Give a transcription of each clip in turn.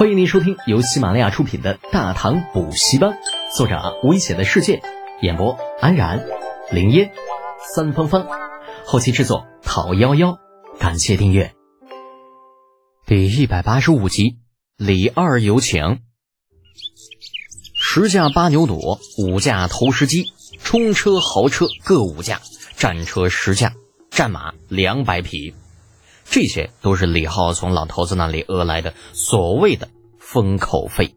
欢迎您收听由喜马拉雅出品的《大唐补习班》，作者危险的世界，演播安然、林烟、三芳芳，后期制作讨幺幺，感谢订阅。第一百八十五集，李二有请。十架八牛犊，五架投石机，冲车、豪车各五架，战车十架，战马两百匹。这些都是李浩从老头子那里讹来的所谓的封口费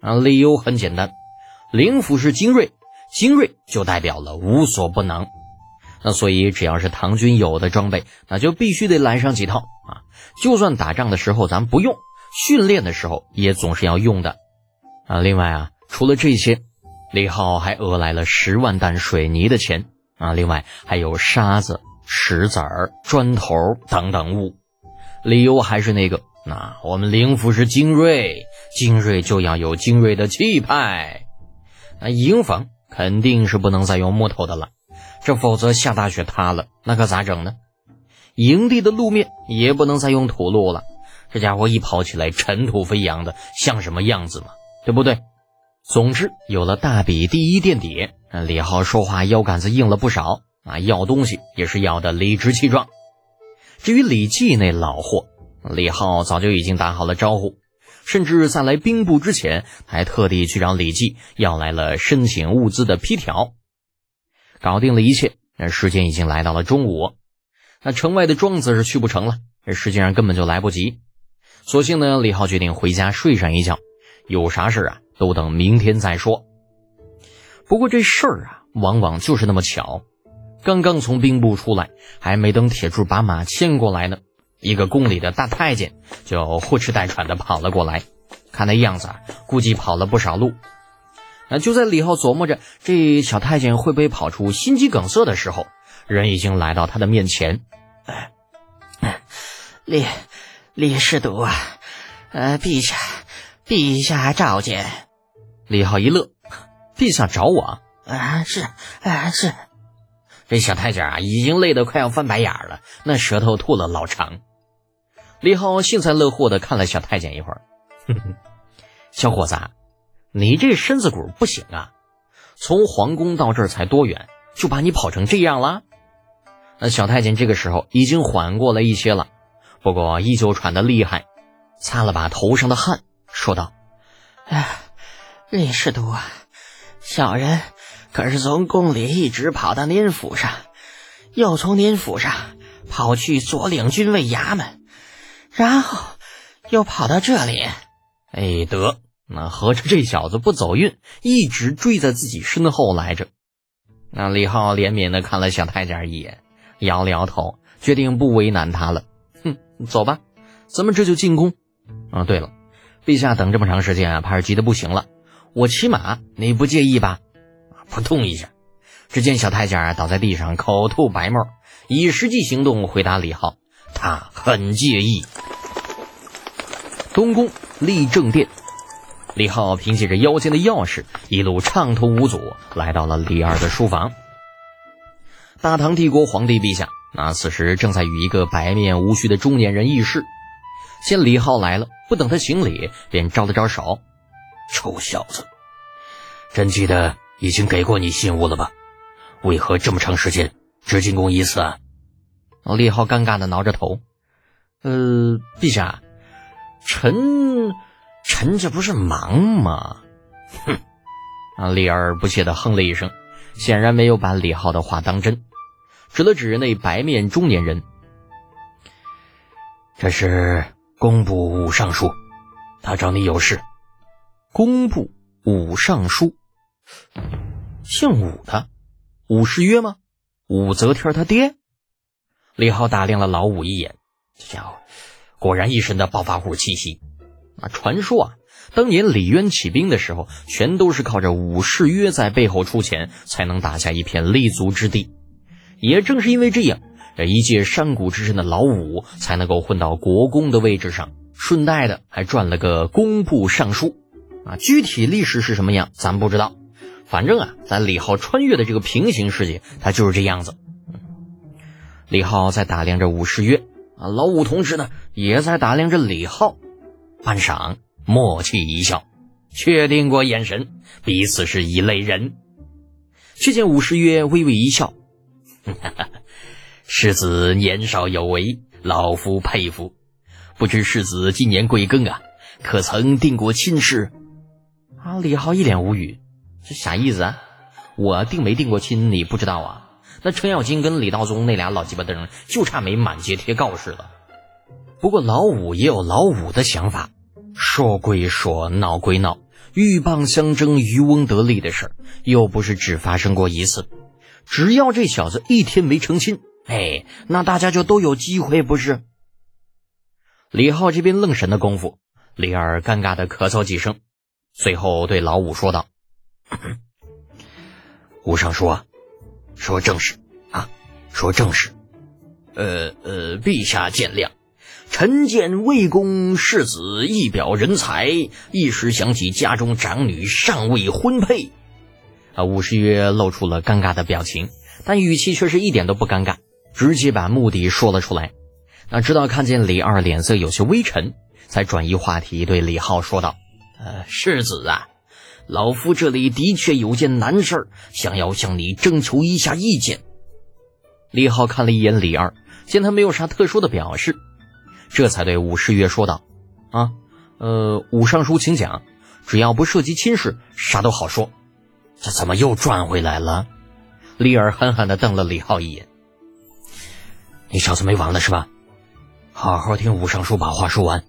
啊，理由很简单，灵符是精锐，精锐就代表了无所不能，那所以只要是唐军有的装备，那就必须得来上几套啊，就算打仗的时候咱不用，训练的时候也总是要用的啊。另外啊，除了这些，李浩还讹来了十万担水泥的钱啊，另外还有沙子。石子儿、砖头等等物，理由还是那个，那我们灵符是精锐，精锐就要有精锐的气派。那营房肯定是不能再用木头的了，这否则下大雪塌了，那可咋整呢？营地的路面也不能再用土路了，这家伙一跑起来尘土飞扬的，像什么样子嘛？对不对？总之，有了大笔第一垫底，李浩说话腰杆子硬了不少。啊，要东西也是要的理直气壮。至于李记那老货，李浩早就已经打好了招呼，甚至在来兵部之前，还特地去找李记要来了申请物资的批条。搞定了一切，那时间已经来到了中午。那城外的庄子是去不成了，实际上根本就来不及。索性呢，李浩决定回家睡上一觉，有啥事啊，都等明天再说。不过这事儿啊，往往就是那么巧。刚刚从兵部出来，还没等铁柱把马牵过来呢，一个宫里的大太监就呼哧带喘的跑了过来。看那样子，估计跑了不少路。那就在李浩琢磨着这小太监会不会跑出心肌梗塞的时候，人已经来到他的面前。李李世独啊，呃，陛下，陛下召见。李浩一乐，陛下找我啊？是啊，是。这小太监啊，已经累得快要翻白眼了，那舌头吐了老长。李浩幸灾乐祸的看了小太监一会儿，哼哼，小伙子，你这身子骨不行啊！从皇宫到这儿才多远，就把你跑成这样了？那小太监这个时候已经缓过来一些了，不过依旧喘得厉害，擦了把头上的汗，说道：“哎，李世都啊，小人。”可是从宫里一直跑到您府上，又从您府上跑去左领军卫衙门，然后又跑到这里。哎，得，那合着这小子不走运，一直追在自己身后来着。那李浩怜悯的看了小太监一眼，摇了摇头，决定不为难他了。哼，走吧，咱们这就进宫。啊，对了，陛下等这么长时间啊，怕是急得不行了。我骑马，你不介意吧？扑通一下，只见小太监倒在地上，口吐白沫，以实际行动回答李浩：“他很介意。”东宫立正殿，李浩凭借着腰间的钥匙，一路畅通无阻，来到了李二的书房。大唐帝国皇帝陛下，那此时正在与一个白面无须的中年人议事。见李浩来了，不等他行礼，便招了招手：“臭小子，朕记得。”已经给过你信物了吧？为何这么长时间只进宫一次啊？李浩尴尬的挠着头。呃，陛下，臣臣这不是忙吗？哼！啊，李儿不屑的哼了一声，显然没有把李浩的话当真，指了指那白面中年人。这是工部武尚书，他找你有事。工部武尚书。姓武的，武士约吗？武则天他爹。李浩打量了老五一眼，这家伙果然一身的暴发户气息。啊，传说啊，当年李渊起兵的时候，全都是靠着武士约在背后出钱，才能打下一片立足之地。也正是因为这样，这一介山谷之身的老五才能够混到国公的位置上，顺带的还赚了个工部尚书。啊，具体历史是什么样，咱不知道。反正啊，咱李浩穿越的这个平行世界，他就是这样子。李浩在打量着武士约啊，老武同志呢也在打量着李浩。半晌，默契一笑，确定过眼神，彼此是一类人。却见武士曰微微一笑：“哈哈，世子年少有为，老夫佩服。不知世子今年贵庚啊？可曾定过亲事？”啊，李浩一脸无语，这啥意思啊？我定没定过亲，你不知道啊？那程咬金跟李道宗那俩老鸡巴灯，就差没满街贴告示了。不过老五也有老五的想法，说归说，闹归闹，鹬蚌相争，渔翁得利的事儿，又不是只发生过一次。只要这小子一天没成亲，哎，那大家就都有机会，不是？李浩这边愣神的功夫，李二尴尬的咳嗽几声，随后对老五说道：“ 吴尚书，说正事啊，说正事。呃呃，陛下见谅。”臣见魏公世子一表人才，一时想起家中长女尚未婚配。啊，武士曰露出了尴尬的表情，但语气却是一点都不尴尬，直接把目的说了出来。那直到看见李二脸色有些微沉，才转移话题，对李浩说道：“呃，世子啊，老夫这里的确有件难事儿，想要向你征求一下意见。”李浩看了一眼李二，见他没有啥特殊的表示。这才对武士曰说道：“啊，呃，武尚书，请讲，只要不涉及亲事，啥都好说。”这怎么又转回来了？李尔狠狠地瞪了李浩一眼：“你小子没完了是吧？好好听武尚书把话说完。”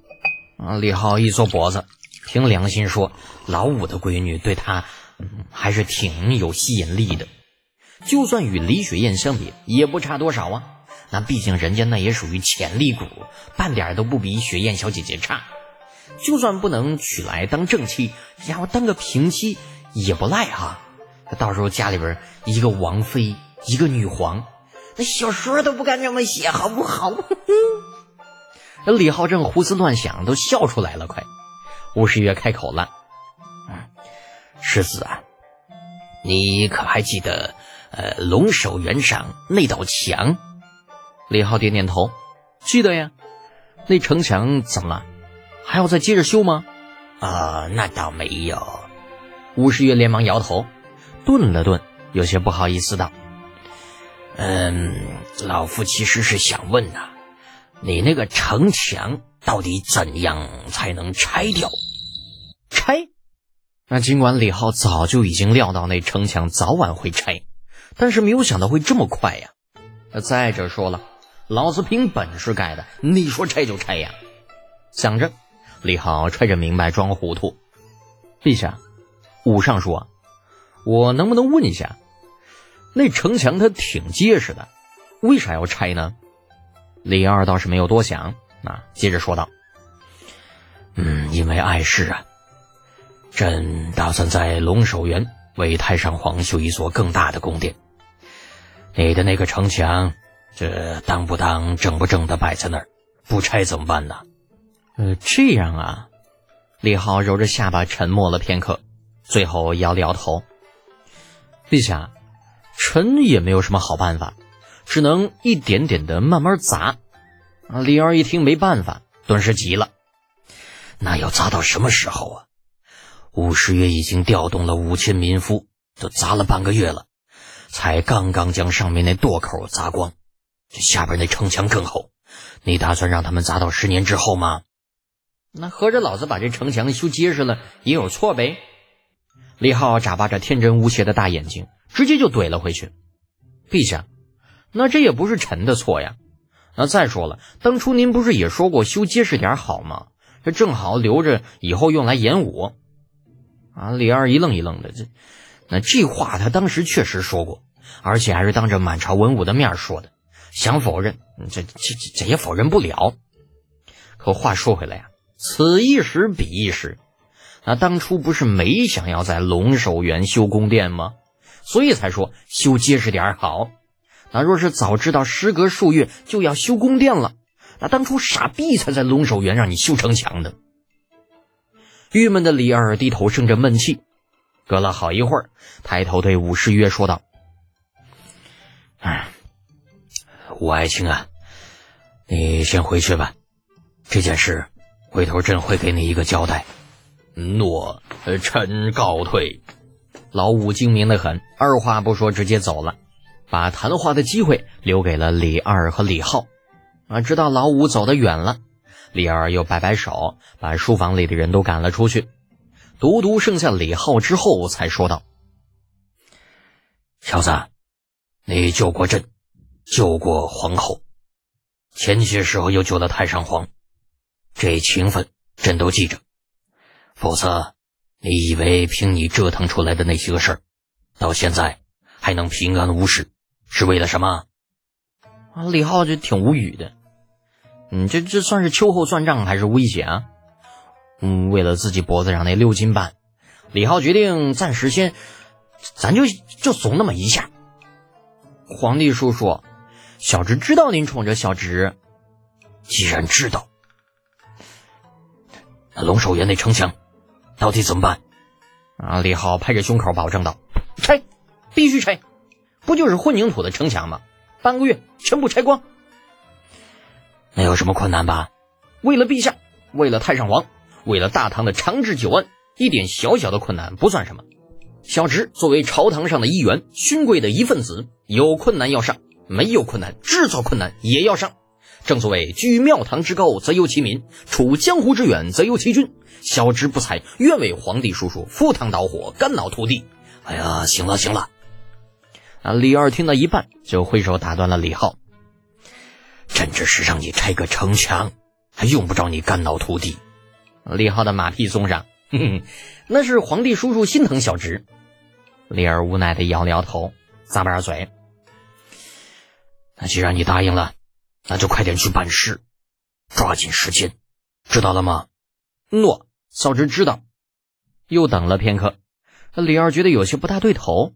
啊！李浩一缩脖子，凭良心说，老五的闺女对他还是挺有吸引力的，就算与李雪燕相比，也不差多少啊。那毕竟人家那也属于潜力股，半点都不比雪燕小姐姐差。就算不能娶来当正妻，家伙当个平妻也不赖哈。到时候家里边一个王妃，一个女皇，那小说都不敢这么写，好不好？那李浩正胡思乱想，都笑出来了。快，吴世月开口了：“嗯，世子啊，你可还记得呃龙首原上那道墙？”李浩点点头，记得呀。那城墙怎么了？还要再接着修吗？啊，那倒没有。吴世月连忙摇头，顿了顿，有些不好意思道：“嗯，老夫其实是想问呐，你那个城墙到底怎样才能拆掉？拆？那尽管李浩早就已经料到那城墙早晚会拆，但是没有想到会这么快呀。再者说了。老子凭本事盖的，你说拆就拆呀？想着，李浩揣着明白装糊涂。陛下，武尚书，我能不能问一下，那城墙它挺结实的，为啥要拆呢？李二倒是没有多想，啊，接着说道：“嗯，因为碍事啊，朕打算在龙首原为太上皇修一座更大的宫殿。你的那个城墙。”这当不当正不正的摆在那儿，不拆怎么办呢？呃，这样啊。李浩揉着下巴，沉默了片刻，最后摇了摇头。陛下，臣也没有什么好办法，只能一点点的慢慢砸。李二一听没办法，顿时急了。那要砸到什么时候啊？五十月已经调动了五千民夫，都砸了半个月了，才刚刚将上面那垛口砸光。这下边那城墙更厚，你打算让他们砸到十年之后吗？那合着老子把这城墙修结实了也有错呗？李浩眨巴着天真无邪的大眼睛，直接就怼了回去。陛下，那这也不是臣的错呀。那再说了，当初您不是也说过修结实点好吗？这正好留着以后用来演武。啊！李二一愣一愣的，这那这话他当时确实说过，而且还是当着满朝文武的面说的。想否认，这这这也否认不了。可话说回来呀，此一时彼一时，那当初不是没想要在龙首原修宫殿吗？所以才说修结实点好。那若是早知道时隔数月就要修宫殿了，那当初傻逼才在龙首原让你修城墙的。郁闷的李二低头生着闷气，隔了好一会儿，抬头对武士曰说道：“哎。”吴爱卿啊，你先回去吧，这件事回头朕会给你一个交代。诺，臣告退。老五精明的很，二话不说直接走了，把谈话的机会留给了李二和李浩。啊，直到老五走得远了，李二又摆摆手，把书房里的人都赶了出去，独独剩下李浩之后，才说道：“小子，你救过朕，救过皇后，前些时候又救了太上皇，这情分朕都记着。否则。”你以为凭你折腾出来的那些个事儿，到现在还能平安无事，是为了什么？啊，李浩就挺无语的。嗯，这这算是秋后算账还是威胁啊？嗯，为了自己脖子上那六斤半，李浩决定暂时先，咱就就怂那么一下。皇帝叔叔，小侄知道您宠着小侄，既然知道，那龙首原那城墙。到底怎么办？啊！李浩拍着胸口保证道：“拆，必须拆！不就是混凝土的城墙吗？半个月全部拆光。那有什么困难吧？为了陛下，为了太上皇，为了大唐的长治久安，一点小小的困难不算什么。小侄作为朝堂上的一员，勋贵的一份子，有困难要上，没有困难制造困难也要上。正所谓，居庙堂之高，则忧其民；处江湖之远，则忧其君。小侄不才，愿为皇帝叔叔赴汤蹈火，肝脑涂地。哎呀，行了行了。啊！李二听到一半，就挥手打断了李浩：“朕只是让你拆个城墙，还用不着你肝脑涂地。”李浩的马屁送上，哼哼，那是皇帝叔叔心疼小侄。李二无奈的摇了摇头，咂巴着嘴：“那既然你答应了。”那就快点去办事，抓紧时间，知道了吗？诺，小侄知道。又等了片刻，李二觉得有些不大对头，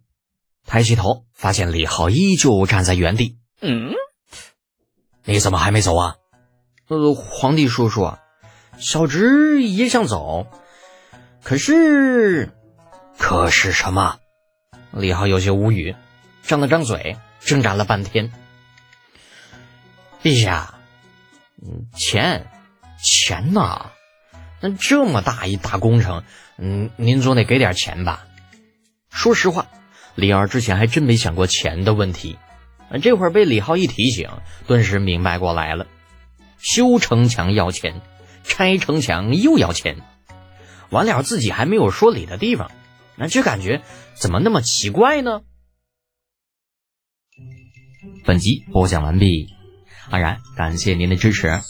抬起头发现李浩依旧站在原地。嗯，你怎么还没走啊？呃，皇帝叔叔，小侄也想走，可是，可是什么？李浩有些无语，张了张嘴，挣扎了半天。陛下，嗯，钱，钱呐，那这么大一大工程，嗯，您总得给点钱吧？说实话，李二之前还真没想过钱的问题，这会儿被李浩一提醒，顿时明白过来了。修城墙要钱，拆城墙又要钱，完了自己还没有说理的地方，那这感觉怎么那么奇怪呢？本集播讲完毕。安然，感谢您的支持。